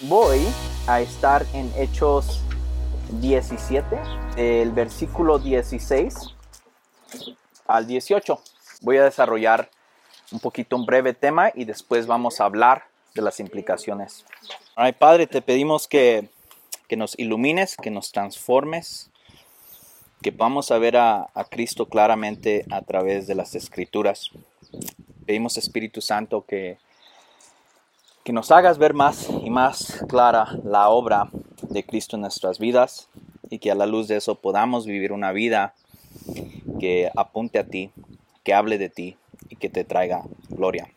Voy a estar en Hechos 17, del versículo 16 al 18. Voy a desarrollar un poquito un breve tema y después vamos a hablar de las implicaciones. Ay, Padre, te pedimos que, que nos ilumines, que nos transformes, que vamos a ver a, a Cristo claramente a través de las escrituras. Pedimos Espíritu Santo que, que nos hagas ver más y más clara la obra de Cristo en nuestras vidas y que a la luz de eso podamos vivir una vida que apunte a ti, que hable de ti y que te traiga gloria.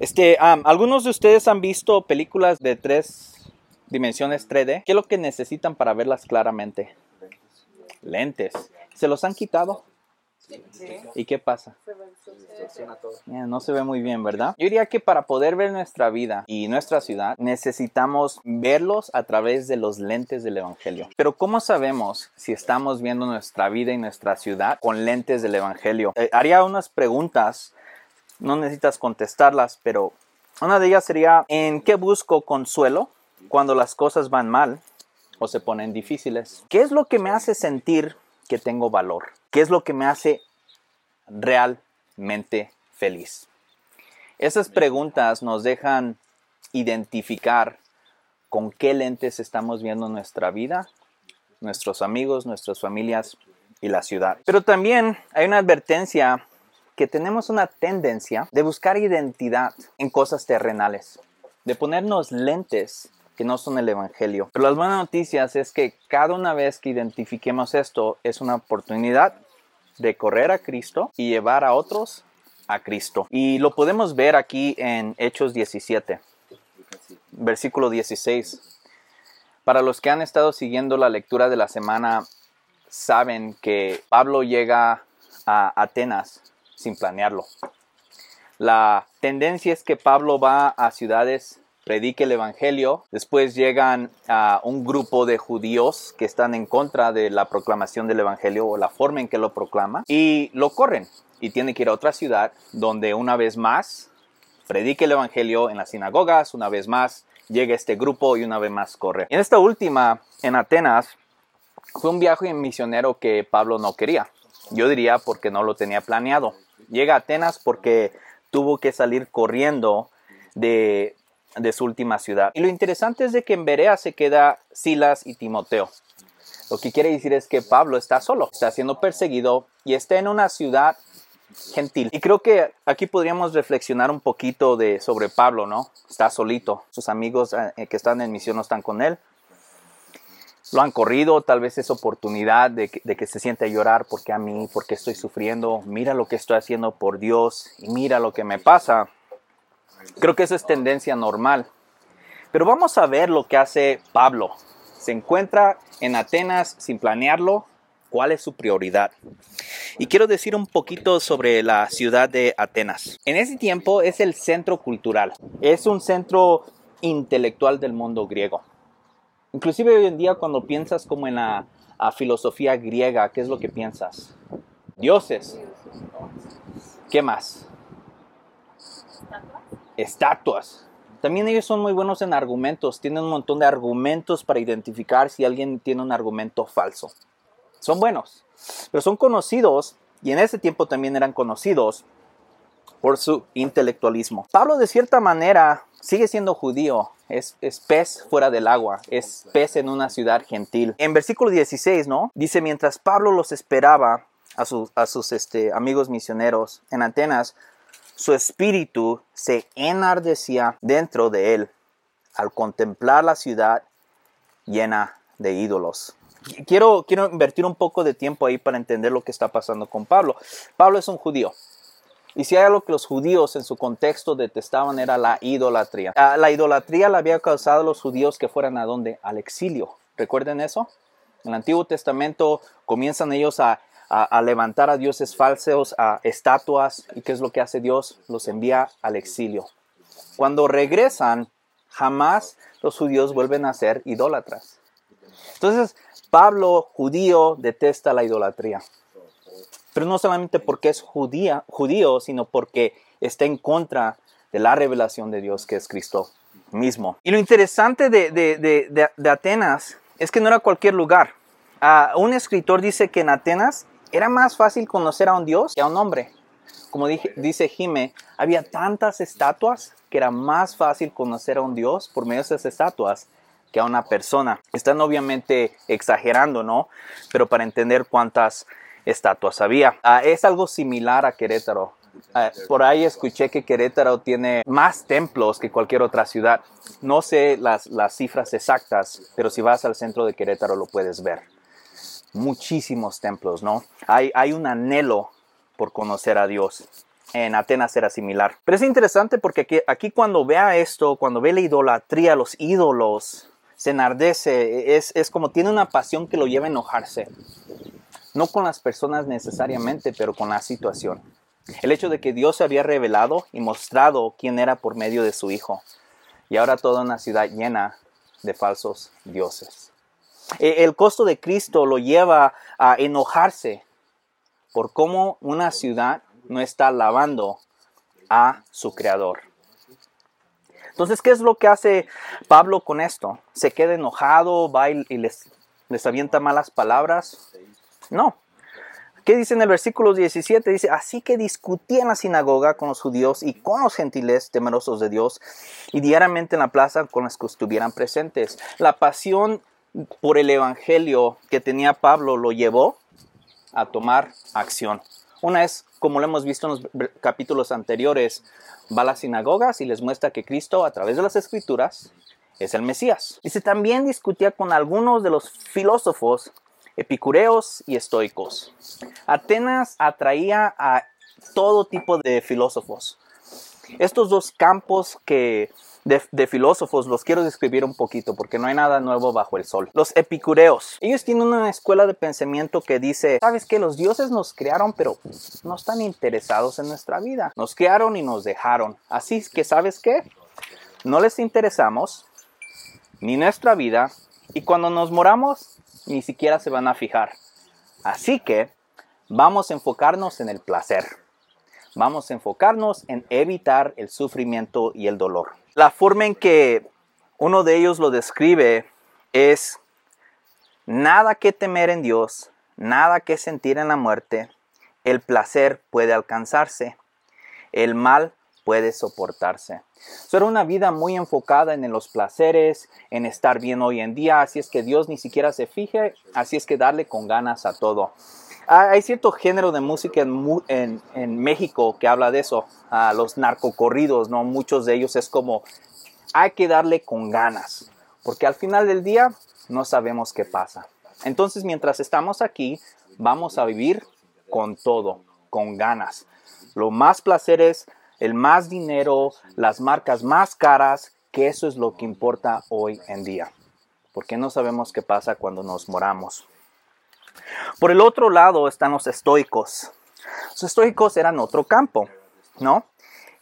Este, algunos de ustedes han visto películas de tres dimensiones 3D. ¿Qué es lo que necesitan para verlas claramente? Lentes. ¿Se los han quitado? ¿Y qué pasa? no se ve muy bien, ¿verdad? Yo diría que para poder ver nuestra vida y nuestra ciudad necesitamos verlos a través de los lentes del Evangelio. Pero ¿cómo sabemos si estamos viendo nuestra vida y nuestra ciudad con lentes del Evangelio? Eh, haría unas preguntas, no necesitas contestarlas, pero una de ellas sería, ¿en qué busco consuelo cuando las cosas van mal o se ponen difíciles? ¿Qué es lo que me hace sentir que tengo valor? ¿Qué es lo que me hace realmente feliz? Esas preguntas nos dejan identificar con qué lentes estamos viendo nuestra vida, nuestros amigos, nuestras familias y la ciudad. Pero también hay una advertencia que tenemos una tendencia de buscar identidad en cosas terrenales, de ponernos lentes que no son el Evangelio. Pero las buenas noticias es que cada una vez que identifiquemos esto es una oportunidad de correr a Cristo y llevar a otros a Cristo. Y lo podemos ver aquí en Hechos 17, versículo 16. Para los que han estado siguiendo la lectura de la semana, saben que Pablo llega a Atenas sin planearlo. La tendencia es que Pablo va a ciudades predique el Evangelio. Después llegan a un grupo de judíos que están en contra de la proclamación del Evangelio o la forma en que lo proclama y lo corren y tiene que ir a otra ciudad donde una vez más predique el Evangelio en las sinagogas, una vez más llega este grupo y una vez más corre. En esta última, en Atenas, fue un viaje misionero que Pablo no quería. Yo diría porque no lo tenía planeado. Llega a Atenas porque tuvo que salir corriendo de de su última ciudad. Y lo interesante es de que en Berea se queda Silas y Timoteo. Lo que quiere decir es que Pablo está solo, está siendo perseguido y está en una ciudad gentil. Y creo que aquí podríamos reflexionar un poquito de sobre Pablo, ¿no? Está solito, sus amigos eh, que están en misión no están con él. Lo han corrido, tal vez es oportunidad de que, de que se siente a llorar porque a mí, porque estoy sufriendo, mira lo que estoy haciendo por Dios y mira lo que me pasa. Creo que eso es tendencia normal. Pero vamos a ver lo que hace Pablo. Se encuentra en Atenas sin planearlo. ¿Cuál es su prioridad? Y quiero decir un poquito sobre la ciudad de Atenas. En ese tiempo es el centro cultural. Es un centro intelectual del mundo griego. Inclusive hoy en día cuando piensas como en la filosofía griega, ¿qué es lo que piensas? Dioses. ¿Qué más? Estatuas. También ellos son muy buenos en argumentos, tienen un montón de argumentos para identificar si alguien tiene un argumento falso. Son buenos, pero son conocidos, y en ese tiempo también eran conocidos por su intelectualismo. Pablo de cierta manera sigue siendo judío, es, pez fuera del agua, es pez en una ciudad gentil. En versículo 16, ¿no? Dice, mientras Pablo los esperaba a, sus este, amigos misioneros en Atenas, su espíritu se enardecía dentro de él al contemplar la ciudad llena de ídolos. Quiero, quiero invertir un poco de tiempo ahí para entender lo que está pasando con Pablo. Pablo es un judío. Y si hay algo que los judíos en su contexto detestaban era la idolatría. La idolatría la había causado a los judíos que fueran a dónde? Al exilio. ¿Recuerden eso? En el Antiguo Testamento comienzan ellos a a, levantar a dioses falsos, a estatuas. ¿Y qué es lo que hace Dios? Los envía al exilio. Cuando regresan, jamás los judíos vuelven a ser idólatras. Entonces, Pablo, judío, detesta la idolatría. Pero no solamente porque es judía, judío, sino porque está en contra de la revelación de Dios que es Cristo mismo. Y lo interesante de, Atenas es que no era cualquier lugar. Ah, un escritor dice que en Atenas era más fácil conocer a un Dios que a un hombre. Como dice Jime, había tantas estatuas que era más fácil conocer a un Dios por medio de esas estatuas que a una persona. Están obviamente exagerando, ¿no? Pero para entender cuántas estatuas había. Ah, es algo similar a Querétaro. Ah, por ahí escuché que Querétaro tiene más templos que cualquier otra ciudad. No sé las, las cifras exactas, pero si vas al centro de Querétaro lo puedes ver. Muchísimos templos, ¿no? Hay, un anhelo por conocer a Dios. En Atenas era similar. Pero es interesante porque aquí, aquí cuando vea esto, cuando ve la idolatría, los ídolos, se enardece, es, es como tiene una pasión que lo lleva a enojarse. No con las personas necesariamente, pero con la situación. El hecho de que Dios se había revelado y mostrado quién era por medio de su Hijo. Y ahora toda una ciudad llena de falsos dioses. E, el costo de Cristo lo lleva a enojarse por cómo una ciudad no está alabando a su Creador. Entonces, ¿qué es lo que hace Pablo con esto? ¿Se queda enojado, va y, les, les avienta malas palabras? No. ¿Qué dice en el versículo 17? Dice, así que discutía en la sinagoga con los judíos y con los gentiles temerosos de Dios y diariamente en la plaza con los que estuvieran presentes. La pasión por el evangelio que tenía Pablo lo llevó a tomar acción. Una es, como lo hemos visto en los capítulos anteriores, va a las sinagogas y les muestra que Cristo, a través de las escrituras, es el Mesías. Dice, también discutía con algunos de los filósofos epicureos y estoicos. Atenas atraía a todo tipo de filósofos. Estos dos campos que de, filósofos los quiero describir un poquito porque no hay nada nuevo bajo el sol. Los epicureos. Ellos tienen una escuela de pensamiento que dice, sabes que los dioses nos crearon pero no están interesados en nuestra vida. Nos crearon y nos dejaron. Así que, ¿sabes qué? No les interesamos ni nuestra vida y cuando nos moramos ni siquiera se van a fijar. Así que vamos a enfocarnos en el placer. Vamos a enfocarnos en evitar el sufrimiento y el dolor. La forma en que uno de ellos lo describe es nada que temer en Dios, nada que sentir en la muerte, el placer puede alcanzarse, el mal puede soportarse. Eso era una vida muy enfocada en los placeres, en estar bien hoy en día, así es que Dios ni siquiera se fije, así es que darle con ganas a todo. Hay cierto género de música en, México que habla de eso, a los narcocorridos, ¿no? Muchos de ellos es como, hay que darle con ganas, porque al final del día no sabemos qué pasa. Entonces, mientras estamos aquí, vamos a vivir con todo, con ganas. Lo más placeres, el más dinero, las marcas más caras, que eso es lo que importa hoy en día, porque no sabemos qué pasa cuando nos moramos. Por el otro lado están los estoicos. Los estoicos eran otro campo, ¿no?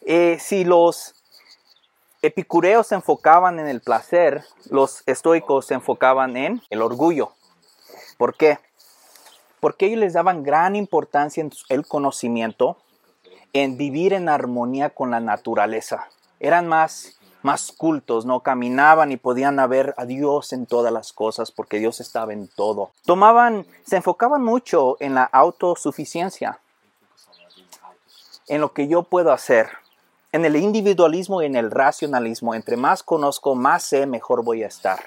Eh, si los epicureos se enfocaban en el placer, los estoicos se enfocaban en el orgullo. ¿Por qué? Porque ellos les daban gran importancia en el conocimiento, en vivir en armonía con la naturaleza. Eran más más cultos, ¿no? Caminaban y podían ver a Dios en todas las cosas porque Dios estaba en todo. Tomaban, se enfocaban mucho en la autosuficiencia, en lo que yo puedo hacer, en el individualismo y en el racionalismo. Entre más conozco, más sé, mejor voy a estar.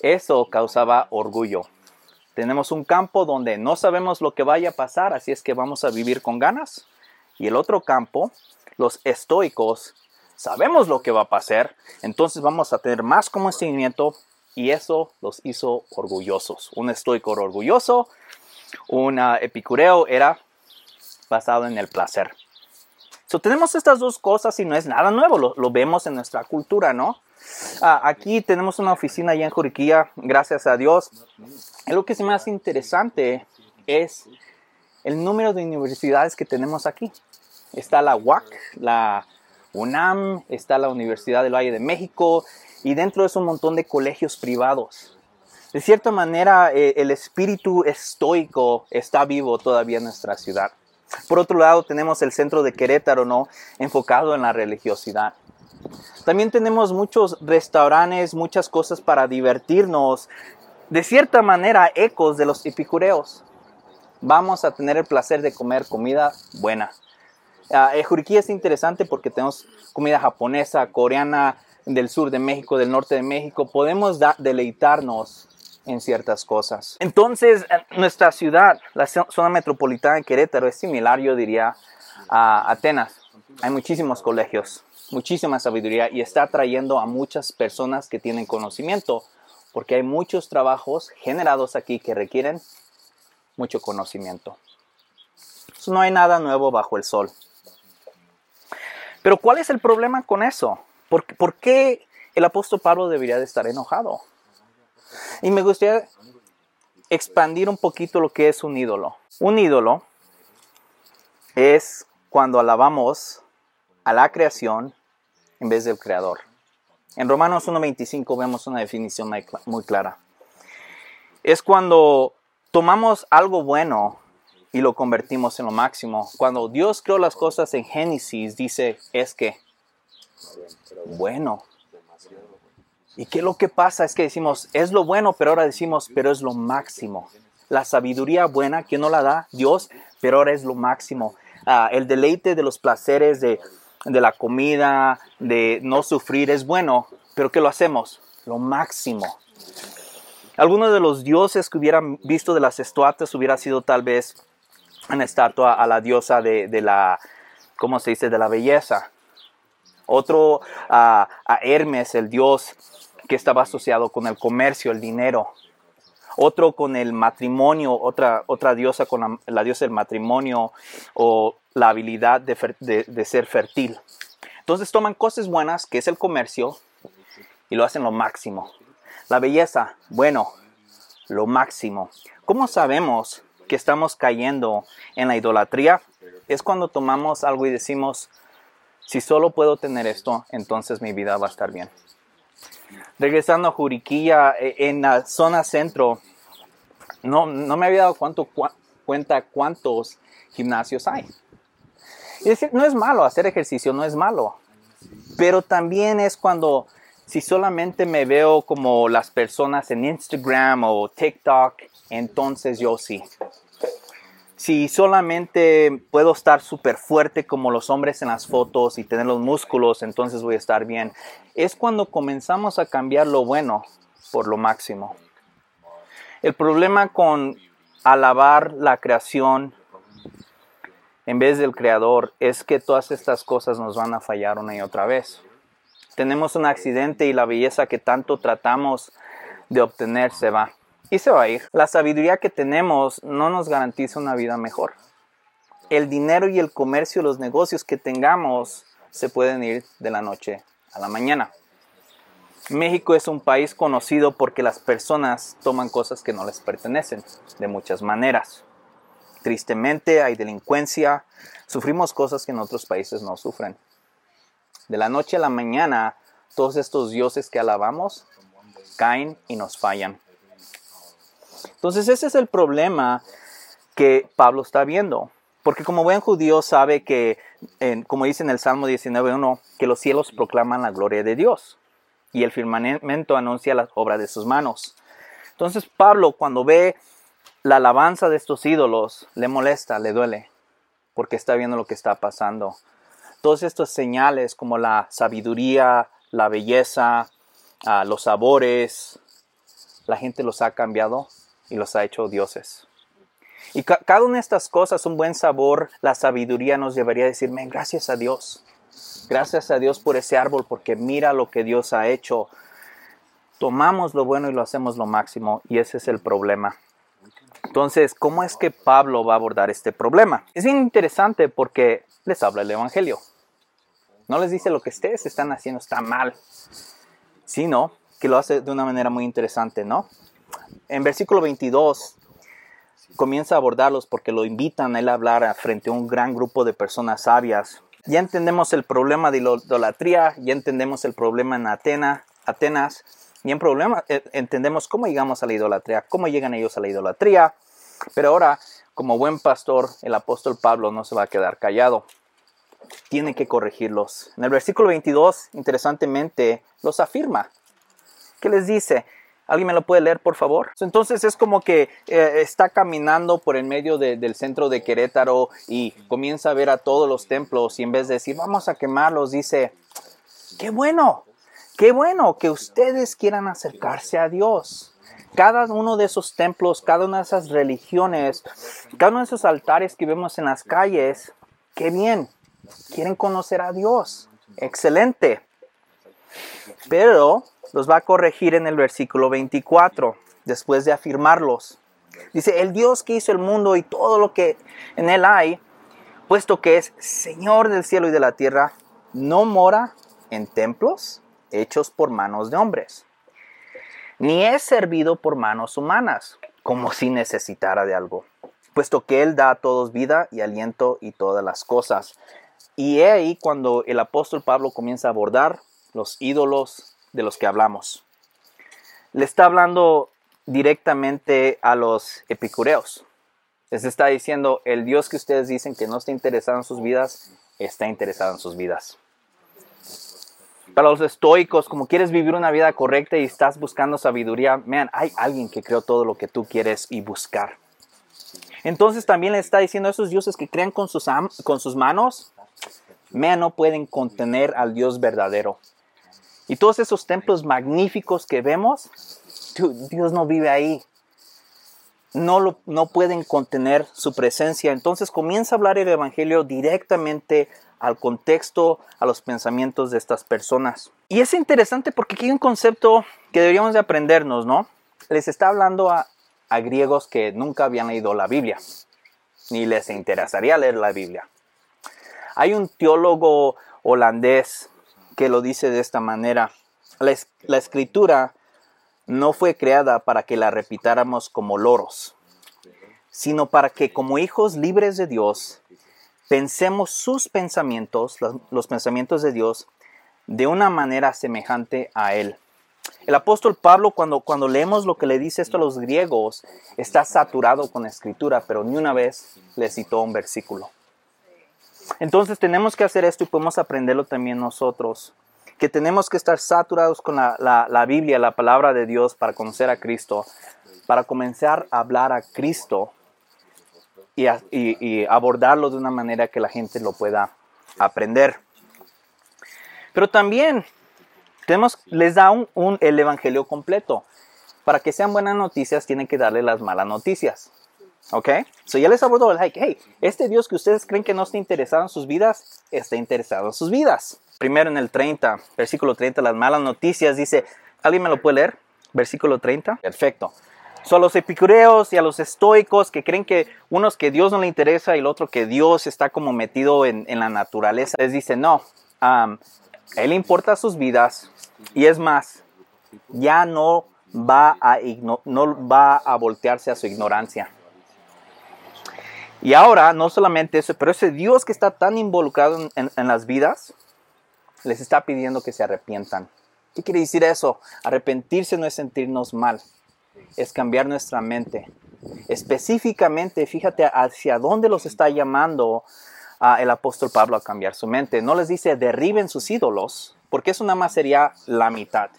Eso causaba orgullo. Tenemos un campo donde no sabemos lo que vaya a pasar, así es que vamos a vivir con ganas. Y el otro campo, los estoicos, sabemos lo que va a pasar, entonces vamos a tener más conocimiento y eso los hizo orgullosos. Un estoico orgulloso, un epicureo era basado en el placer. So, tenemos estas dos cosas y no es nada nuevo, lo, vemos en nuestra cultura, ¿no? Ah, aquí tenemos una oficina allá en Juriquilla, gracias a Dios. lo que es más interesante es el número de universidades que tenemos aquí. Está la UAC, la UNAM, está la Universidad del Valle de México y dentro de eso un montón de colegios privados. De cierta manera, eh, el espíritu estoico está vivo todavía en nuestra ciudad. Por otro lado, tenemos el centro de Querétaro. Enfocado en la religiosidad. También tenemos muchos restaurantes, muchas cosas para divertirnos. De cierta manera, ecos de los epicureos. Vamos a tener el placer de comer comida buena. Uh, Juriquilla es interesante porque tenemos comida japonesa, coreana, del sur de México, del norte de México. Podemos deleitarnos en ciertas cosas. Entonces, nuestra ciudad, la zona metropolitana de Querétaro, es similar, yo diría, a Atenas. Hay muchísimos colegios, muchísima sabiduría y está atrayendo a muchas personas que tienen conocimiento, porque hay muchos trabajos generados aquí que requieren mucho conocimiento. no hay nada nuevo bajo el sol. Pero ¿cuál es el problema con eso? ¿Por, ¿Por, qué el apóstol Pablo debería de estar enojado? Y me gustaría expandir un poquito lo que es un ídolo. Un ídolo es cuando alabamos a la creación en vez del creador. En Romanos 1.25 vemos una definición muy clara. Es cuando tomamos algo bueno y lo convertimos en lo máximo. Cuando Dios creó las cosas en Génesis, dice, es que bueno. ¿Y qué es lo que pasa? Es que decimos, es lo bueno, pero ahora decimos, pero es lo máximo. La sabiduría buena que no la da Dios, pero ahora es lo máximo. Ah, el deleite de los placeres de, de la comida, de no sufrir, es bueno, pero ¿qué lo hacemos? Lo máximo. Alguno de los dioses que hubieran visto de las estatuas hubiera sido tal vez estatua a la diosa de, la, ¿cómo se dice?, de la belleza. Otro a, a Hermes, el dios que estaba asociado con el comercio, el dinero. Otro con el matrimonio, otra, otra diosa con la, diosa del matrimonio o la habilidad de, de, ser fértil. Entonces toman cosas buenas, que es el comercio, y lo hacen lo máximo. La belleza, bueno, lo máximo. ¿Cómo sabemos que estamos cayendo en la idolatría? Es cuando tomamos algo y decimos, si solo puedo tener esto, entonces mi vida va a estar bien. Regresando a Juriquilla, eh, en la zona centro, no, no me había dado cuánto, cuenta cuántos gimnasios hay. Decir, no es malo, hacer ejercicio no es malo, pero también es cuando, si solamente me veo como las personas en Instagram o TikTok, entonces yo sí si solamente puedo estar súper fuerte como los hombres en las fotos y tener los músculos, entonces voy a estar bien. Es cuando comenzamos a cambiar lo bueno por lo máximo. El problema con alabar la creación en vez del creador es que todas estas cosas nos van a fallar una y otra vez. Tenemos un accidente y la belleza que tanto tratamos de obtener se va y se va a ir. La sabiduría que tenemos no nos garantiza una vida mejor. El dinero y el comercio, los negocios que tengamos, se pueden ir de la noche a la mañana. México es un país conocido porque las personas toman cosas que no les pertenecen de muchas maneras. Tristemente hay delincuencia, sufrimos cosas que en otros países no sufren. De la noche a la mañana, todos estos dioses que alabamos caen y nos fallan. Entonces ese es el problema que Pablo está viendo. Porque como buen judío sabe que, como dice en el Salmo 19.1, que los cielos proclaman la gloria de Dios y el firmamento anuncia las obras de sus manos. Entonces Pablo cuando ve la alabanza de estos ídolos, le molesta, le duele, porque está viendo lo que está pasando. Todos estos señales como la sabiduría, la belleza, ah, los sabores, la gente los ha cambiado y los ha hecho dioses. Y cada una de estas cosas, un buen sabor, la sabiduría nos debería decirme, gracias a Dios. Gracias a Dios por ese árbol, porque mira lo que Dios ha hecho. Tomamos lo bueno y lo hacemos lo máximo, y ese es el problema. Entonces, ¿cómo es que Pablo va a abordar este problema? Es interesante porque les habla el Evangelio. No les dice lo que ustedes están haciendo está mal, sino que lo hace de una manera muy interesante, ¿no? En versículo 22 comienza a abordarlos porque lo invitan a él a hablar frente a un gran grupo de personas sabias. Ya entendemos el problema de la idolatría, ya entendemos el problema en Atena, Atenas, y en problema eh, entendemos cómo llegamos a la idolatría, cómo llegan ellos a la idolatría. Pero ahora, como buen pastor, el apóstol Pablo no se va a quedar callado. Tiene que corregirlos. En el versículo 22, interesantemente, los afirma. ¿Qué les dice? ¿Alguien me lo puede leer, por favor? Entonces es como que eh, está caminando por el medio del centro de Querétaro y comienza a ver a todos los templos y en vez de decir, vamos a quemarlos, dice, qué bueno, qué bueno que ustedes quieran acercarse a Dios. Cada uno de esos templos, cada una de esas religiones, cada uno de esos altares que vemos en las calles, qué bien, quieren conocer a Dios. Excelente. Pero los va a corregir en el versículo 24, después de afirmarlos. Dice, el Dios que hizo el mundo y todo lo que en él hay, puesto que es Señor del cielo y de la tierra, no mora en templos hechos por manos de hombres, ni es servido por manos humanas, como si necesitara de algo, puesto que Él da a todos vida y aliento y todas las cosas. Y he ahí cuando el apóstol Pablo comienza a abordar los ídolos de los que hablamos. Le está hablando directamente a los epicureos. Les está diciendo, el Dios que ustedes dicen que no está interesado en sus vidas, está interesado en sus vidas. Para los estoicos, como quieres vivir una vida correcta y estás buscando sabiduría, man, hay alguien que creó todo lo que tú quieres y buscar. Entonces también le está diciendo a esos dioses que crean con sus, con sus manos, man, no pueden contener al Dios verdadero. Y todos esos templos magníficos que vemos, Dios no vive ahí. No, lo, no pueden contener su presencia. Entonces comienza a hablar el Evangelio directamente al contexto, a los pensamientos de estas personas. Y es interesante porque aquí hay un concepto que deberíamos de aprendernos, ¿no? Les está hablando a, a griegos que nunca habían leído la Biblia, ni les interesaría leer la Biblia. Hay un teólogo holandés que lo dice de esta manera. La, escritura no fue creada para que la repitáramos como loros, sino para que como hijos libres de Dios pensemos sus pensamientos, los, pensamientos de Dios, de una manera semejante a Él. El apóstol Pablo, cuando, cuando leemos lo que le dice esto a los griegos, está saturado con escritura, pero ni una vez le citó un versículo. Entonces tenemos que hacer esto y podemos aprenderlo también nosotros. Que tenemos que estar saturados con la, Biblia, la palabra de Dios para conocer a Cristo, para comenzar a hablar a Cristo y, abordarlo de una manera que la gente lo pueda aprender. Pero también tenemos, les da un, el Evangelio completo. Para que sean buenas noticias, tienen que darle las malas noticias. ¿Ok? So ya les abordó el like, hey, este Dios que ustedes creen que no está interesado en sus vidas, está interesado en sus vidas. Primero en el 30, versículo 30, las malas noticias, dice, ¿alguien me lo puede leer? Versículo 30. Perfecto. Son los epicureos y a los estoicos que creen que unos que Dios no le interesa y el otro que Dios está como metido en, la naturaleza. Les dice, no, a Él importa sus vidas y es más, ya no va a, no va a voltearse a su ignorancia. Y ahora, no solamente eso, pero ese Dios que está tan involucrado en, las vidas, les está pidiendo que se arrepientan. ¿Qué quiere decir eso? Arrepentirse no es sentirnos mal, es cambiar nuestra mente. Específicamente, fíjate hacia dónde los está llamando el apóstol Pablo a cambiar su mente. No les dice derriben sus ídolos, porque eso nada más sería la mitad.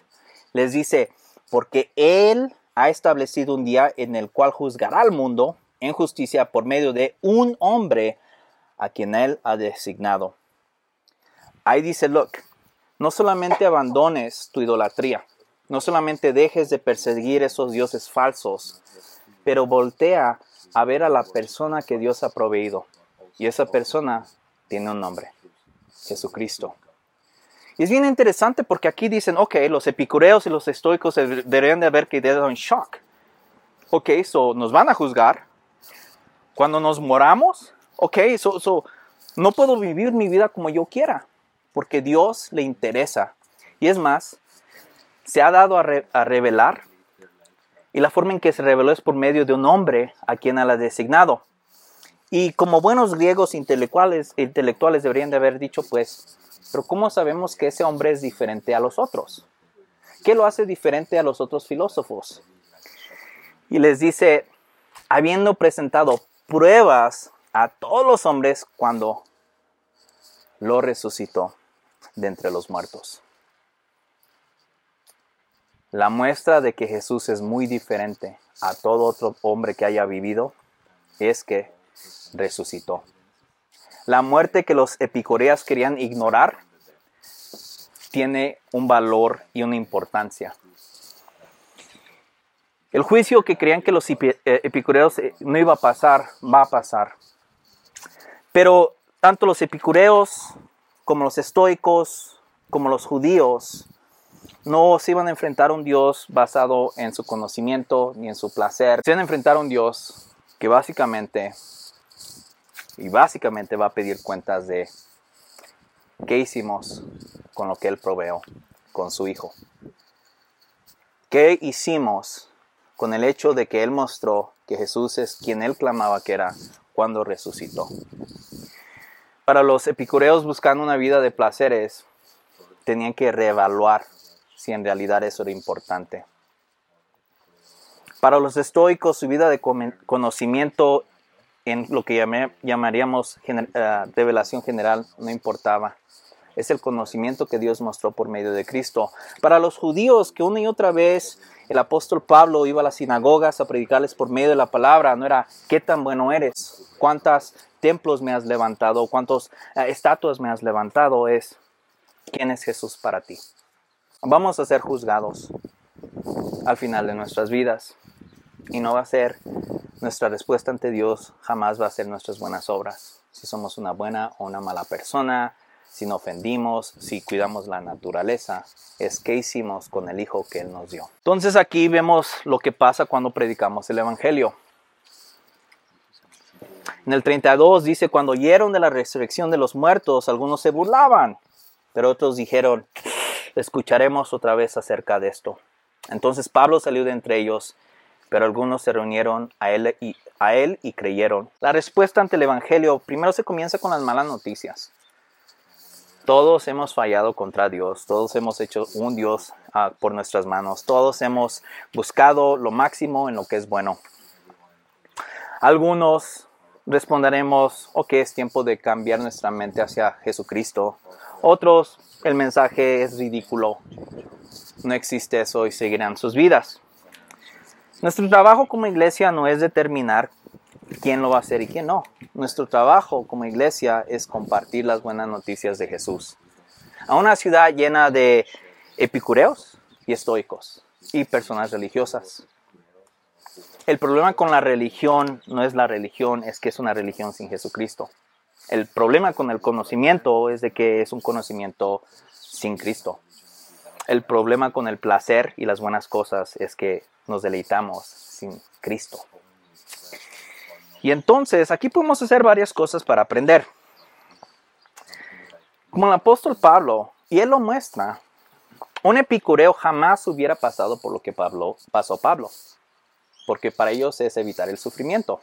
Les dice, porque Él ha establecido un día en el cual juzgará al mundo en justicia por medio de un hombre a quien él ha designado. Ahí dice, look, no solamente abandones tu idolatría, no solamente dejes de perseguir esos dioses falsos, pero voltea a ver a la persona que Dios ha proveído. Y esa persona tiene un nombre, Jesucristo. Y es bien interesante porque aquí dicen, ok, los epicureos y los estoicos deberían de haber quedado en shock. Ok, so nos van a juzgar, cuando nos moramos, ok, so, no puedo vivir mi vida como yo quiera, porque Dios le interesa. Y es más, se ha dado a, revelar, y la forma en que se reveló es por medio de un hombre a quien ha designado. Y como buenos griegos intelectuales, intelectuales deberían de haber dicho, pues, pero ¿cómo sabemos que ese hombre es diferente a los otros? ¿Qué lo hace diferente a los otros filósofos? Y les dice, habiendo presentado pruebas a todos los hombres cuando lo resucitó de entre los muertos. La muestra de que Jesús es muy diferente a todo otro hombre que haya vivido es que resucitó. La muerte que los epicureas querían ignorar tiene un valor y una importancia. El juicio que creían que los eh, epicureos eh, no iba a pasar, va a pasar. Pero tanto los epicureos como los estoicos, como los judíos, no se iban a enfrentar a un Dios basado en su conocimiento ni en su placer. Se iban a enfrentar a un Dios que básicamente, y básicamente va a pedir cuentas de qué hicimos con lo que Él proveó, con su Hijo. ¿Qué hicimos con el hecho de que Él mostró que Jesús es quien Él clamaba que era cuando resucitó? Para los epicureos buscando una vida de placeres, tenían que reevaluar si en realidad eso era importante. Para los estoicos, su vida de conocimiento en lo que llamaríamos eh, revelación general no importaba. Es el conocimiento que Dios mostró por medio de Cristo. Para los judíos, que una y otra vez el apóstol Pablo iba a las sinagogas a predicarles por medio de la palabra, no era qué tan bueno eres, cuántos templos me has levantado, cuántas eh, estatuas me has levantado, es quién es Jesús para ti. Vamos a ser juzgados al final de nuestras vidas y no va a ser nuestra respuesta ante Dios, jamás va a ser nuestras buenas obras. Si somos una buena o una mala persona, si no ofendimos, si cuidamos la naturaleza, es qué hicimos con el Hijo que Él nos dio. Entonces aquí vemos lo que pasa cuando predicamos el Evangelio. En el 32 dice, cuando oyeron de la resurrección de los muertos, algunos se burlaban, pero otros dijeron, escucharemos otra vez acerca de esto. Entonces Pablo salió de entre ellos, pero algunos se reunieron a él y, a él y creyeron. La respuesta ante el Evangelio primero se comienza con las malas noticias. Todos hemos fallado contra Dios, todos hemos hecho un Dios ah, por nuestras manos, todos hemos buscado lo máximo en lo que es bueno. Algunos responderemos, ok, es tiempo de cambiar nuestra mente hacia Jesucristo. Otros, el mensaje es ridículo, no existe eso y seguirán sus vidas. Nuestro trabajo como iglesia no es determinar quién lo va a hacer y quién no. Nuestro trabajo como iglesia es compartir las buenas noticias de Jesús. A una ciudad llena de epicureos y estoicos y personas religiosas. El problema con la religión no es la religión, es que es una religión sin Jesucristo. El problema con el conocimiento es de que es un conocimiento sin Cristo. El problema con el placer y las buenas cosas es que nos deleitamos sin Cristo. Y entonces aquí podemos hacer varias cosas para aprender. Como el apóstol Pablo, y él lo muestra, un epicureo jamás hubiera pasado por lo que pasó Pablo, porque para ellos es evitar el sufrimiento.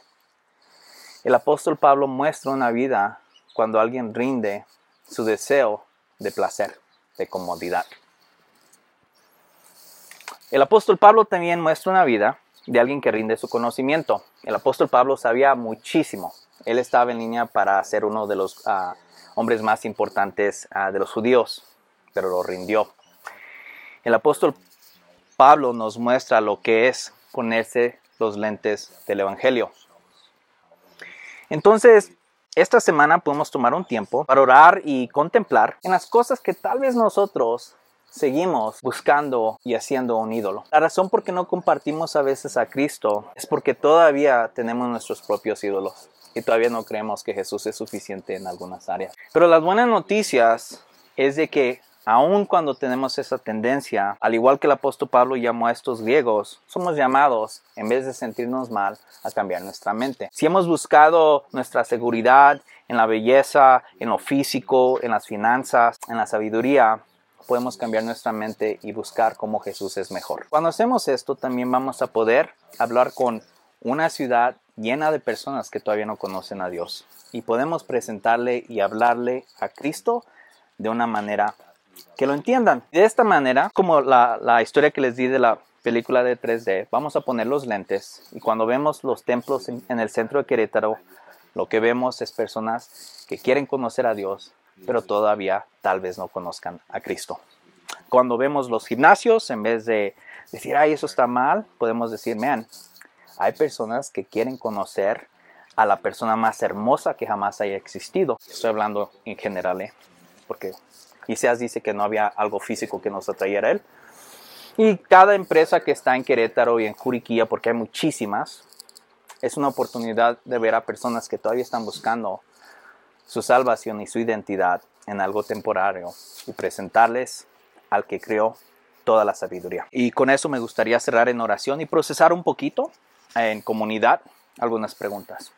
El apóstol Pablo muestra una vida cuando alguien rinde su deseo de placer, de comodidad. El apóstol Pablo también muestra una vida de alguien que rinde su conocimiento. El apóstol Pablo sabía muchísimo. Él estaba en línea para ser uno de los ah, hombres más importantes ah, de los judíos, pero lo rindió. El apóstol Pablo nos muestra lo que es ponerse los lentes del Evangelio. Entonces, esta semana podemos tomar un tiempo para orar y contemplar en las cosas que tal vez nosotros seguimos buscando y haciendo un ídolo. La razón por qué no compartimos a veces a Cristo es porque todavía tenemos nuestros propios ídolos y todavía no creemos que Jesús es suficiente en algunas áreas. Pero las buenas noticias es de que aun cuando tenemos esa tendencia, al igual que el apóstol Pablo llamó a estos griegos, somos llamados, en vez de sentirnos mal, a cambiar nuestra mente. Si hemos buscado nuestra seguridad en la belleza, en lo físico, en las finanzas, en la sabiduría, podemos cambiar nuestra mente y buscar cómo Jesús es mejor. Cuando hacemos esto, también vamos a poder hablar con una ciudad llena de personas que todavía no conocen a Dios. Y podemos presentarle y hablarle a Cristo de una manera que lo entiendan. De esta manera, como la, historia que les di de la película de 3D, vamos a poner los lentes y cuando vemos los templos en, en el centro de Querétaro, lo que vemos es personas que quieren conocer a Dios, pero todavía tal vez no conozcan a Cristo. Cuando vemos los gimnasios, en vez de decir, ay, eso está mal, podemos decir, man, hay personas que quieren conocer a la persona más hermosa que jamás haya existido. Estoy hablando en general, ¿eh? porque Isaías dice que no había algo físico que nos atrayera a él. Y cada empresa que está en Querétaro y en Juriquilla, porque hay muchísimas, es una oportunidad de ver a personas que todavía están buscando su salvación y su identidad en algo temporario y presentarles al que creó toda la sabiduría. Y con eso me gustaría cerrar en oración y procesar un poquito en comunidad algunas preguntas.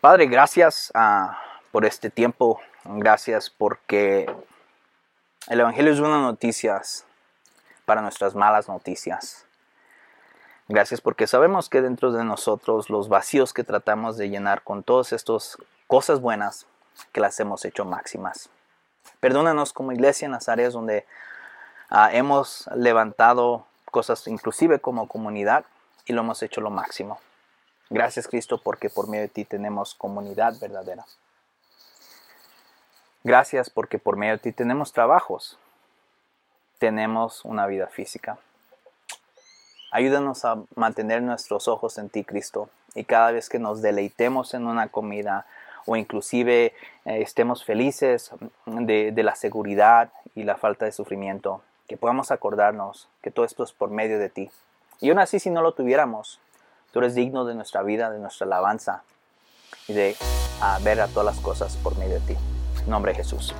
Padre, gracias uh, por este tiempo. Gracias porque el Evangelio es buenas noticias para nuestras malas noticias. Gracias porque sabemos que dentro de nosotros los vacíos que tratamos de llenar con todas estas cosas buenas que las hemos hecho máximas. Perdónanos como iglesia en las áreas donde uh, hemos levantado cosas inclusive como comunidad y lo hemos hecho lo máximo. Gracias Cristo porque por medio de ti tenemos comunidad verdadera. Gracias porque por medio de ti tenemos trabajos, tenemos una vida física. Ayúdanos a mantener nuestros ojos en ti, Cristo, y cada vez que nos deleitemos en una comida o inclusive eh, estemos felices de, la seguridad y la falta de sufrimiento, que podamos acordarnos que todo esto es por medio de ti. Y aún así, si no lo tuviéramos, tú eres digno de nuestra vida, de nuestra alabanza y de ver a todas las cosas por medio de ti. Nombre de Jesús.